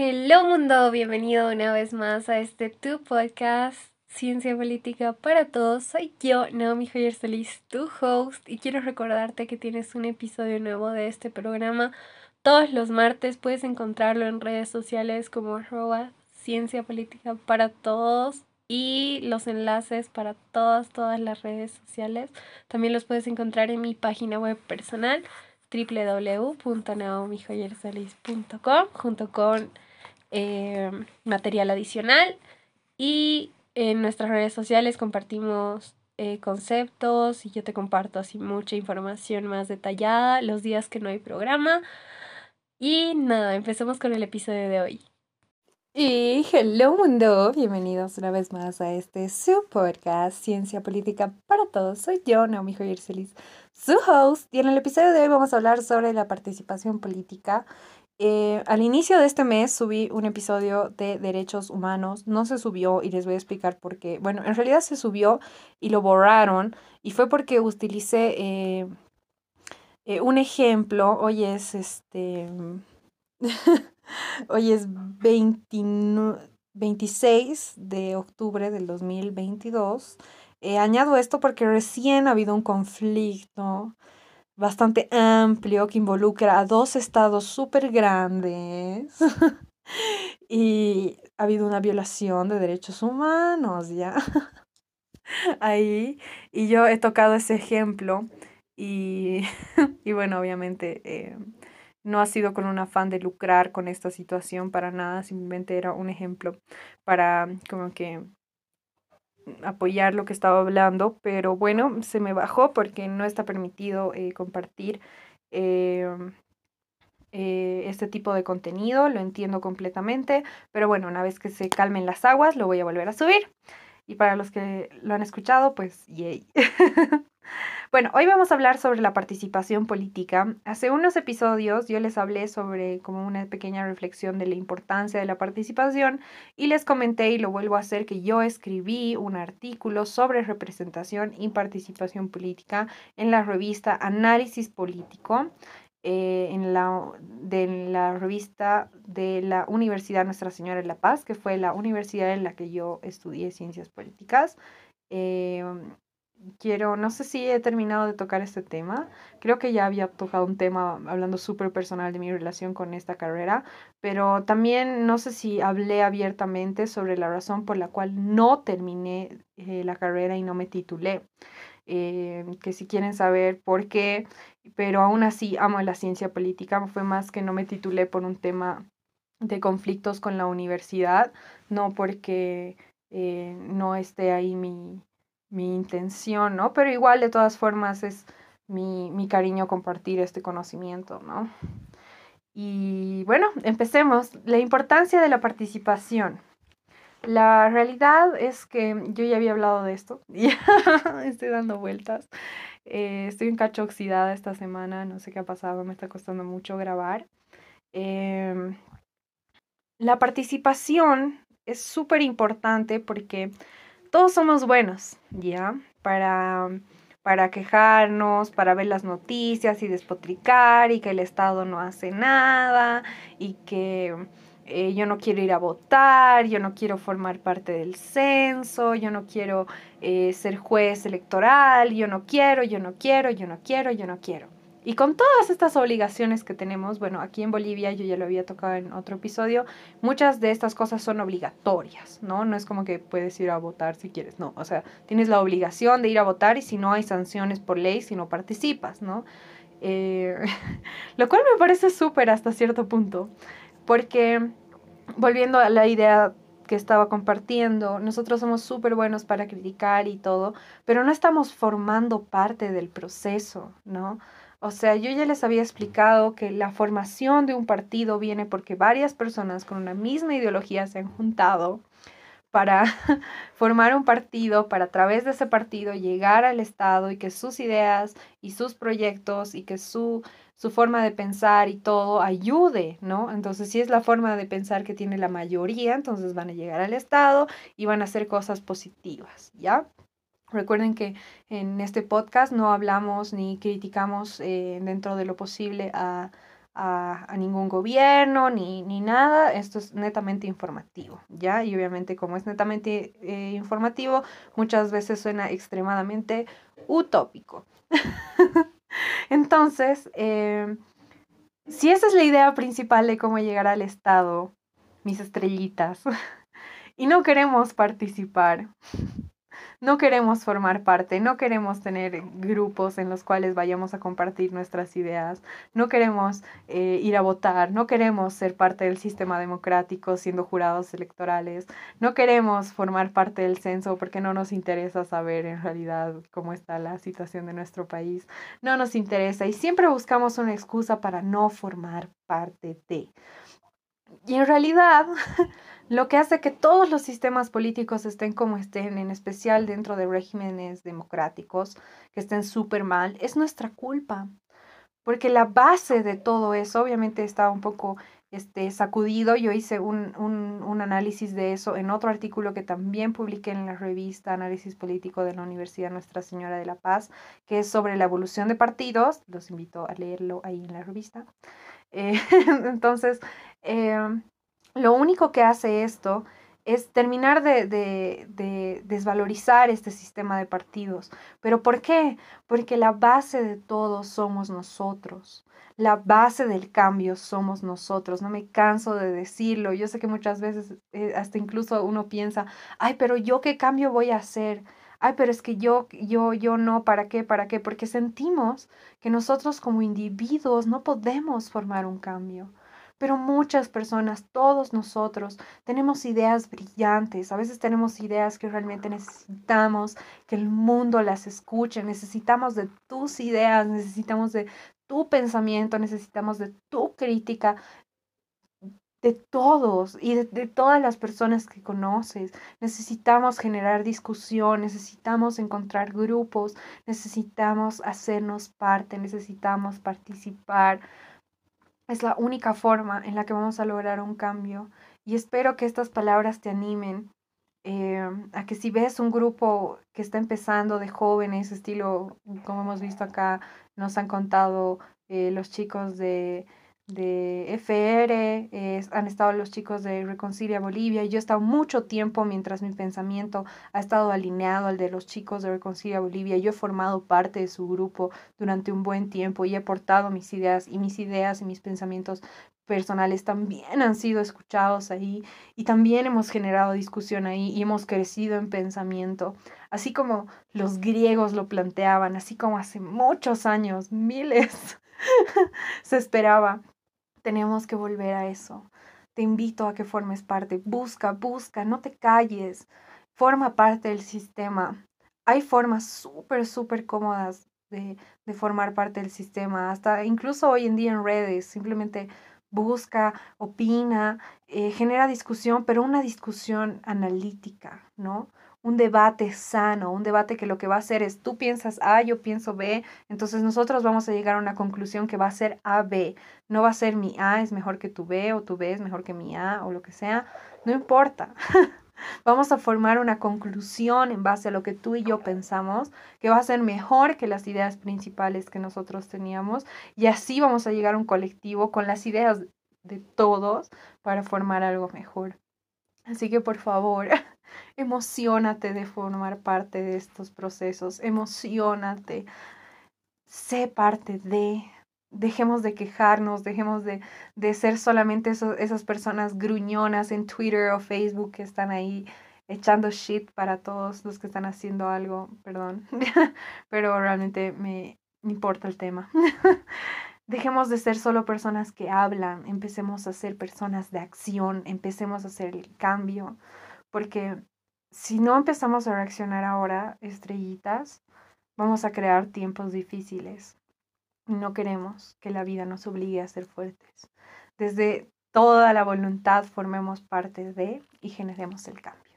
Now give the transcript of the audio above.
Hello mundo, bienvenido una vez más a este tu podcast Ciencia Política para Todos. Soy yo, Naomi Joyer Solís, tu host, y quiero recordarte que tienes un episodio nuevo de este programa todos los martes. Puedes encontrarlo en redes sociales como arroba Ciencia Política para Todos y los enlaces para todas, todas las redes sociales. También los puedes encontrar en mi página web personal www.naomijoyersalis.com junto con eh, material adicional y en nuestras redes sociales compartimos eh, conceptos y yo te comparto así mucha información más detallada los días que no hay programa. Y nada, empecemos con el episodio de hoy. Y hello mundo, bienvenidos una vez más a este su podcast Ciencia Política para Todos. Soy yo, Naomi Joyer Celis, su host, y en el episodio de hoy vamos a hablar sobre la participación política. Eh, al inicio de este mes subí un episodio de derechos humanos, no se subió y les voy a explicar por qué. Bueno, en realidad se subió y lo borraron y fue porque utilicé eh, eh, un ejemplo, hoy es este... Hoy es 26 de octubre del 2022. Eh, añado esto porque recién ha habido un conflicto bastante amplio que involucra a dos estados súper grandes y ha habido una violación de derechos humanos ya. Ahí. Y yo he tocado ese ejemplo y, y bueno obviamente eh, no ha sido con un afán de lucrar con esta situación para nada, simplemente era un ejemplo para como que apoyar lo que estaba hablando, pero bueno, se me bajó porque no está permitido eh, compartir em, eh, este tipo de contenido, lo entiendo completamente, pero bueno, una vez que se calmen las aguas, lo voy a volver a subir. Y para los que lo han escuchado, pues yay. Bueno, hoy vamos a hablar sobre la participación política. Hace unos episodios yo les hablé sobre como una pequeña reflexión de la importancia de la participación y les comenté y lo vuelvo a hacer que yo escribí un artículo sobre representación y participación política en la revista Análisis Político. Eh, en la, de la revista de la Universidad Nuestra Señora de la Paz, que fue la universidad en la que yo estudié ciencias políticas. Eh, quiero, no sé si he terminado de tocar este tema, creo que ya había tocado un tema hablando súper personal de mi relación con esta carrera, pero también no sé si hablé abiertamente sobre la razón por la cual no terminé eh, la carrera y no me titulé. Eh, que si quieren saber por qué, pero aún así amo la ciencia política, fue más que no me titulé por un tema de conflictos con la universidad, no porque eh, no esté ahí mi, mi intención, ¿no? Pero igual de todas formas es mi, mi cariño compartir este conocimiento, ¿no? Y bueno, empecemos. La importancia de la participación. La realidad es que yo ya había hablado de esto, estoy dando vueltas. Eh, estoy un cacho oxidada esta semana, no sé qué ha pasado, me está costando mucho grabar. Em, la participación es súper importante porque todos somos buenos, ¿ya? Para, para quejarnos, para ver las noticias y despotricar y que el Estado no hace nada y que eh, yo no quiero ir a votar, yo no quiero formar parte del censo, yo no quiero eh, ser juez electoral, yo no quiero, yo no quiero, yo no quiero, yo no quiero. Y con todas estas obligaciones que tenemos, bueno, aquí en Bolivia yo ya lo había tocado en otro episodio, muchas de estas cosas son obligatorias, ¿no? No es como que puedes ir a votar si quieres, no, o sea, tienes la obligación de ir a votar y si no hay sanciones por ley si no participas, ¿no? Eh, lo cual me parece súper hasta cierto punto, porque volviendo a la idea que estaba compartiendo, nosotros somos súper buenos para criticar y todo, pero no estamos formando parte del proceso, ¿no? O sea, yo ya les había explicado que la formación de un partido viene porque varias personas con una misma ideología se han juntado para formar un partido, para a través de ese partido llegar al Estado y que sus ideas y sus proyectos y que su, su forma de pensar y todo ayude, ¿no? Entonces, si es la forma de pensar que tiene la mayoría, entonces van a llegar al Estado y van a hacer cosas positivas, ¿ya? Recuerden que en este podcast no hablamos ni criticamos eh, dentro de lo posible a, a, ningún gobierno ni, ni, nada, esto es netamente informativo, ¿ya? Y obviamente como es netamente eh, informativo, muchas veces suena extremadamente utópico. Entonces, eh, si esa es la idea principal de cómo llegar al Estado, mis estrellitas, y no queremos participar, no queremos formar parte, no queremos tener grupos en los cuales vayamos a compartir nuestras ideas, no queremos eh, ir a votar, no queremos ser parte del sistema democrático siendo jurados electorales, no queremos formar parte del censo porque no nos interesa saber en realidad cómo está la situación de nuestro país, no nos interesa y siempre buscamos una excusa para no formar parte de. Y en realidad lo que hace que todos los sistemas políticos estén como estén, en especial dentro de regímenes democráticos, que estén súper mal, es nuestra culpa. Porque la base de todo eso, obviamente está un poco este, sacudido. Yo hice un, un, un, análisis de eso en otro artículo que también publiqué en la revista Análisis Político de la Universidad Nuestra Señora de la Paz, que es sobre la evolución de partidos. Los invito a leerlo ahí en la revista. Eh, entonces, Em, lo único que hace esto es terminar de, desvalorizar este sistema de partidos. ¿Pero por qué? Porque la base de todo somos nosotros. La base del cambio somos nosotros. No me canso de decirlo. Yo sé que muchas veces eh, hasta incluso uno piensa, ay, pero yo qué cambio voy a hacer. Ay, pero es que yo, yo, yo no, ¿para qué? ¿Para qué? Porque sentimos que nosotros como individuos no podemos formar un cambio. Pero muchas personas, todos nosotros, tenemos ideas brillantes. A veces tenemos ideas que realmente necesitamos que el mundo las escuche. Necesitamos de tus ideas, necesitamos de tu pensamiento, necesitamos de tu crítica, de todos y de, todas las personas que conoces. Necesitamos generar discusión, necesitamos encontrar grupos, necesitamos hacernos parte, necesitamos participar. Es la única forma en la que vamos a lograr un cambio. Y espero que estas palabras te animen eh, a que si ves un grupo que está empezando de jóvenes, estilo, como hemos visto acá, nos han contado eh, los chicos de de FR, han estado los chicos de Reconcilia Bolivia. Y yo he estado mucho tiempo mientras mi pensamiento ha estado alineado al de los chicos de Reconcilia Bolivia. Yo he formado parte de su grupo durante un buen tiempo y he aportado mis ideas y mis ideas y mis pensamientos personales también han sido escuchados ahí y también hemos generado discusión ahí y hemos crecido en pensamiento, así como los griegos lo planteaban, así como hace muchos años, miles, se esperaba tenemos que volver a eso. Te invito a que formes parte. Busca, busca, no te calles. Forma parte del sistema. Hay formas súper, súper cómodas de, de, formar parte del sistema. Hasta incluso hoy en día en redes. Simplemente busca, opina, eh, genera discusión, pero una discusión analítica, ¿no? Un debate sano, un debate que lo que va a hacer es tú piensas A, yo pienso B, entonces nosotros vamos a llegar a una conclusión que va a ser A, B. No va a ser mi A es mejor que tu B o tu B es mejor que mi A o lo que sea, no importa. vamos a formar una conclusión en base a lo que tú y yo pensamos, que va a ser mejor que las ideas principales que nosotros teníamos y así vamos a llegar a un colectivo con las ideas de todos para formar algo mejor. Así que por favor, emocionate de formar parte de estos procesos, emocionate, sé parte de, dejemos de quejarnos, dejemos de, de ser solamente esas personas gruñonas en Twitter o Facebook que están ahí echando shit para todos los que están haciendo algo, perdón, pero realmente me importa el tema. Dejemos de ser solo personas que hablan, empecemos a ser personas de acción, empecemos a hacer el cambio, porque si no empezamos a reaccionar ahora, estrellitas, vamos a crear tiempos difíciles. No queremos que la vida nos obligue a ser fuertes. Desde toda la voluntad formemos parte de y generemos el cambio.